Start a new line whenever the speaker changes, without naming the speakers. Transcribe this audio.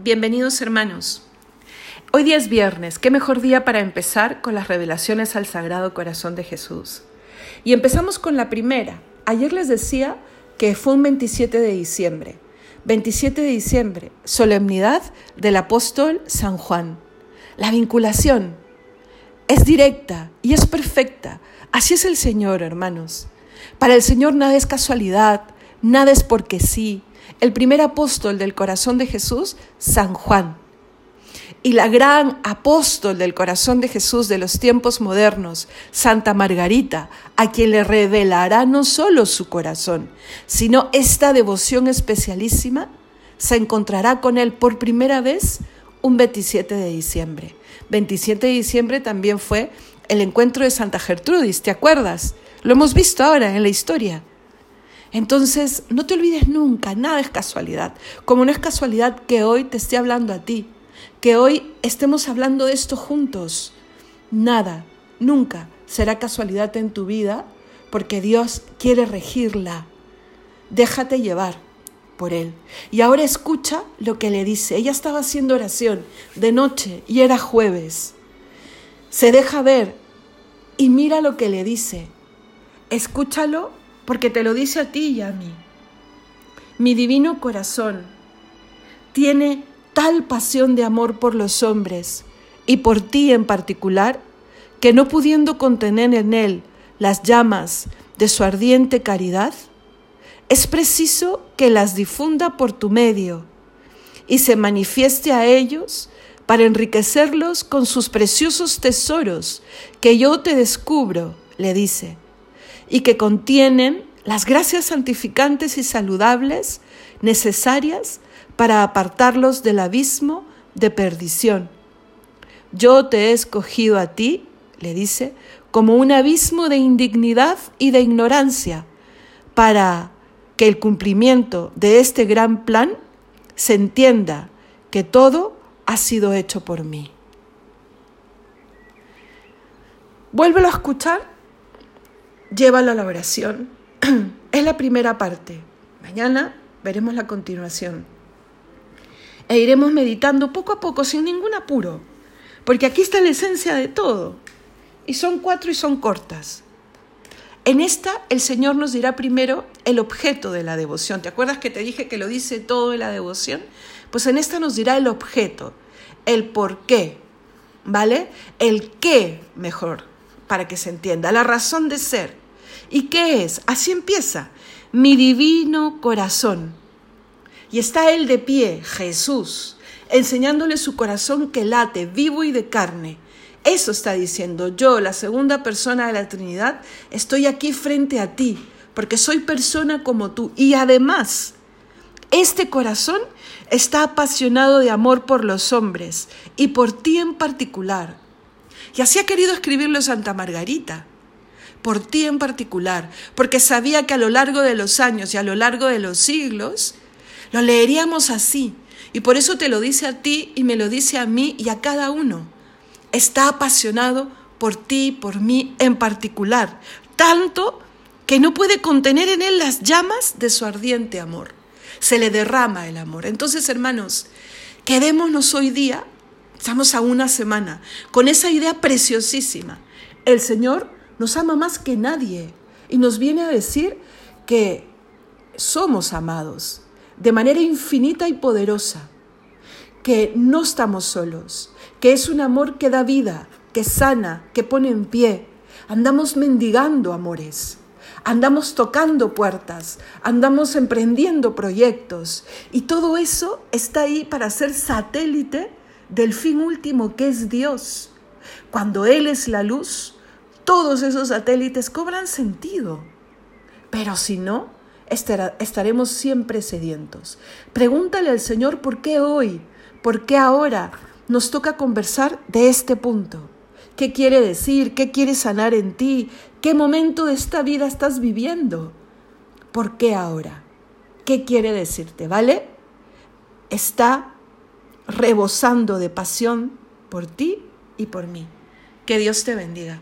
Bienvenidos hermanos. Hoy día es viernes, qué mejor día para empezar con las revelaciones al Sagrado Corazón de Jesús. Y empezamos con la primera. Ayer les decía que fue un 27 de diciembre. 27 de diciembre, solemnidad del apóstol San Juan. La vinculación es directa y es perfecta. Así es el Señor, hermanos. Para el Señor nada es casualidad, nada es porque sí, el primer apóstol del corazón de Jesús, San Juan. Y la gran apóstol del corazón de Jesús de los tiempos modernos, Santa Margarita, a quien le revelará no solo su corazón, sino esta devoción especialísima, se encontrará con él por primera vez un 27 de diciembre. 27 de diciembre también fue el encuentro de Santa Gertrudis, ¿te acuerdas? Lo hemos visto ahora en la historia. Entonces, no te olvides nunca, nada es casualidad. Como no es casualidad que hoy te esté hablando a ti, que hoy estemos hablando de esto juntos. Nada, nunca será casualidad en tu vida porque Dios quiere regirla. Déjate llevar por Él. Y ahora escucha lo que le dice. Ella estaba haciendo oración de noche y era jueves. Se deja ver y mira lo que le dice. Escúchalo porque te lo dice a ti y a mí. Mi divino corazón tiene tal pasión de amor por los hombres y por ti en particular, que no pudiendo contener en él las llamas de su ardiente caridad, es preciso que las difunda por tu medio y se manifieste a ellos para enriquecerlos con sus preciosos tesoros que yo te descubro, le dice y que contienen las gracias santificantes y saludables necesarias para apartarlos del abismo de perdición. Yo te he escogido a ti, le dice, como un abismo de indignidad y de ignorancia, para que el cumplimiento de este gran plan se entienda que todo ha sido hecho por mí. Vuélvelo a escuchar llévalo a la oración. es la primera parte. Mañana veremos la continuación. E iremos meditando poco a poco, sin ningún apuro, porque aquí está la esencia de todo. Y son cuatro y son cortas. En esta el Señor nos dirá primero el objeto de la devoción. ¿Te acuerdas que te dije que lo dice todo de la devoción? Pues en esta nos dirá el objeto, el por qué, ¿vale? El qué mejor para que se entienda, la razón de ser. ¿Y qué es? Así empieza, mi divino corazón. Y está él de pie, Jesús, enseñándole su corazón que late, vivo y de carne. Eso está diciendo yo, la segunda persona de la Trinidad, estoy aquí frente a ti, porque soy persona como tú. Y además, este corazón está apasionado de amor por los hombres y por ti en particular. Y así ha querido escribirlo Santa Margarita, por ti en particular, porque sabía que a lo largo de los años y a lo largo de los siglos, lo leeríamos así. Y por eso te lo dice a ti y me lo dice a mí y a cada uno. Está apasionado por ti, por mí en particular, tanto que no puede contener en él las llamas de su ardiente amor. Se le derrama el amor. Entonces, hermanos, quedémonos hoy día Estamos a una semana con esa idea preciosísima. El Señor nos ama más que nadie y nos viene a decir que somos amados de manera infinita y poderosa, que no estamos solos, que es un amor que da vida, que sana, que pone en pie. Andamos mendigando amores, andamos tocando puertas, andamos emprendiendo proyectos y todo eso está ahí para ser satélite del fin último que es Dios. Cuando Él es la luz, todos esos satélites cobran sentido. Pero si no, estaremos siempre sedientos. Pregúntale al Señor por qué hoy, por qué ahora nos toca conversar de este punto. ¿Qué quiere decir? ¿Qué quiere sanar en ti? ¿Qué momento de esta vida estás viviendo? ¿Por qué ahora? ¿Qué quiere decirte? ¿Vale? Está rebosando de pasión por ti y por mí. Que Dios te bendiga.